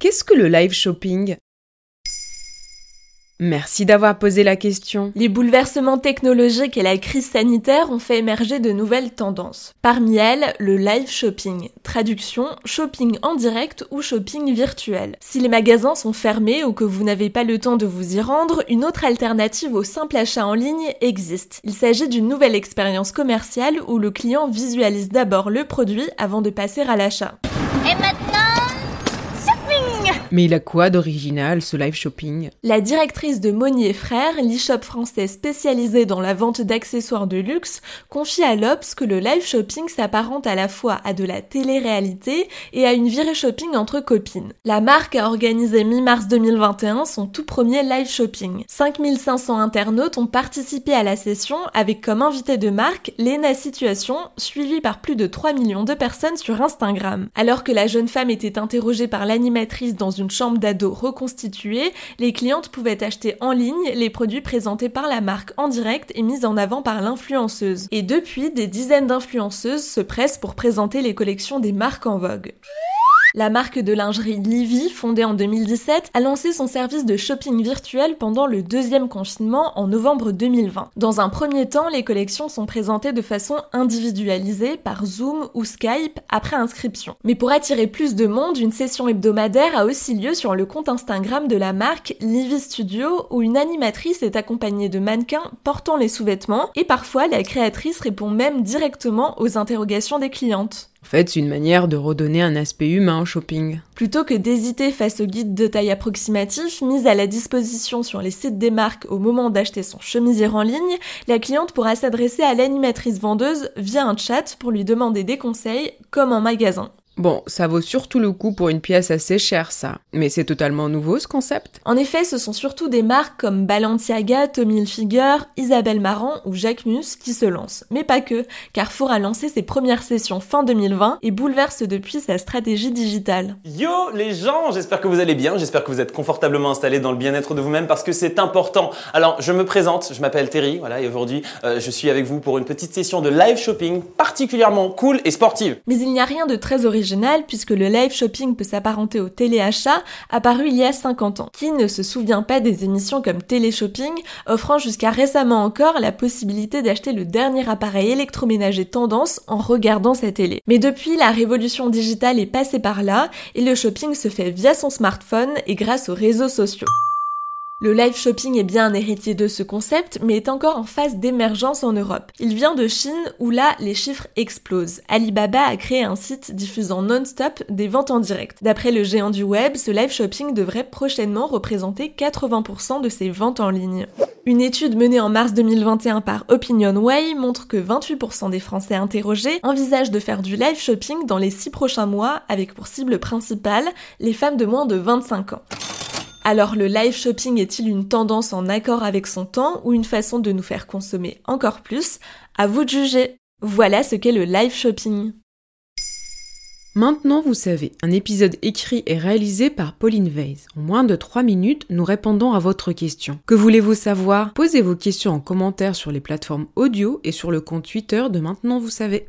Qu'est-ce que le live shopping? Merci d'avoir posé la question. Les bouleversements technologiques et la crise sanitaire ont fait émerger de nouvelles tendances. Parmi elles, le live shopping. Traduction, shopping en direct ou shopping virtuel. Si les magasins sont fermés ou que vous n'avez pas le temps de vous y rendre, une autre alternative au simple achat en ligne existe. Il s'agit d'une nouvelle expérience commerciale où le client visualise d'abord le produit avant de passer à l'achat. Et maintenant mais il a quoi d'original ce live shopping? La directrice de Monnier Frères, l'e-shop français spécialisé dans la vente d'accessoires de luxe, confie à l'Obs que le live shopping s'apparente à la fois à de la télé-réalité et à une virée shopping entre copines. La marque a organisé mi-mars 2021 son tout premier live shopping. 5500 internautes ont participé à la session avec comme invité de marque Lena Situation, suivie par plus de 3 millions de personnes sur Instagram. Alors que la jeune femme était interrogée par l'animatrice dans une chambre d'ado reconstituée, les clientes pouvaient acheter en ligne les produits présentés par la marque en direct et mis en avant par l'influenceuse. Et depuis, des dizaines d'influenceuses se pressent pour présenter les collections des marques en vogue. La marque de lingerie Livy, fondée en 2017, a lancé son service de shopping virtuel pendant le deuxième confinement en novembre 2020. Dans un premier temps, les collections sont présentées de façon individualisée par Zoom ou Skype après inscription. Mais pour attirer plus de monde, une session hebdomadaire a aussi lieu sur le compte Instagram de la marque Livy Studio où une animatrice est accompagnée de mannequins portant les sous-vêtements et parfois la créatrice répond même directement aux interrogations des clientes. En fait, c'est une manière de redonner un aspect humain au shopping. Plutôt que d'hésiter face aux guides de taille approximatif mis à la disposition sur les sites des marques au moment d'acheter son chemisier en ligne, la cliente pourra s'adresser à l'animatrice vendeuse via un chat pour lui demander des conseils comme en magasin. Bon, ça vaut surtout le coup pour une pièce assez chère, ça. Mais c'est totalement nouveau, ce concept En effet, ce sont surtout des marques comme Balenciaga, Tommy Hilfiger, Isabelle Marant ou Jacques Mus qui se lancent. Mais pas que. Carrefour a lancé ses premières sessions fin 2020 et bouleverse depuis sa stratégie digitale. Yo les gens, j'espère que vous allez bien, j'espère que vous êtes confortablement installés dans le bien-être de vous-même parce que c'est important. Alors, je me présente, je m'appelle Terry, voilà, et aujourd'hui, euh, je suis avec vous pour une petite session de live shopping particulièrement cool et sportive. Mais il n'y a rien de très original puisque le live shopping peut s'apparenter au téléachat, apparu il y a 50 ans. Qui ne se souvient pas des émissions comme Télé-shopping, offrant jusqu'à récemment encore la possibilité d'acheter le dernier appareil électroménager tendance en regardant sa télé. Mais depuis, la révolution digitale est passée par là et le shopping se fait via son smartphone et grâce aux réseaux sociaux. Le live shopping est bien un héritier de ce concept, mais est encore en phase d'émergence en Europe. Il vient de Chine, où là, les chiffres explosent. Alibaba a créé un site diffusant non-stop des ventes en direct. D'après le géant du web, ce live shopping devrait prochainement représenter 80% de ses ventes en ligne. Une étude menée en mars 2021 par OpinionWay montre que 28% des Français interrogés envisagent de faire du live shopping dans les 6 prochains mois avec pour cible principale les femmes de moins de 25 ans. Alors le live shopping est-il une tendance en accord avec son temps ou une façon de nous faire consommer encore plus? À vous de juger. Voilà ce qu'est le live shopping. Maintenant, vous savez, un épisode écrit et réalisé par Pauline Weiss. En moins de 3 minutes, nous répondons à votre question. Que voulez-vous savoir? Posez vos questions en commentaire sur les plateformes audio et sur le compte Twitter de Maintenant, vous savez.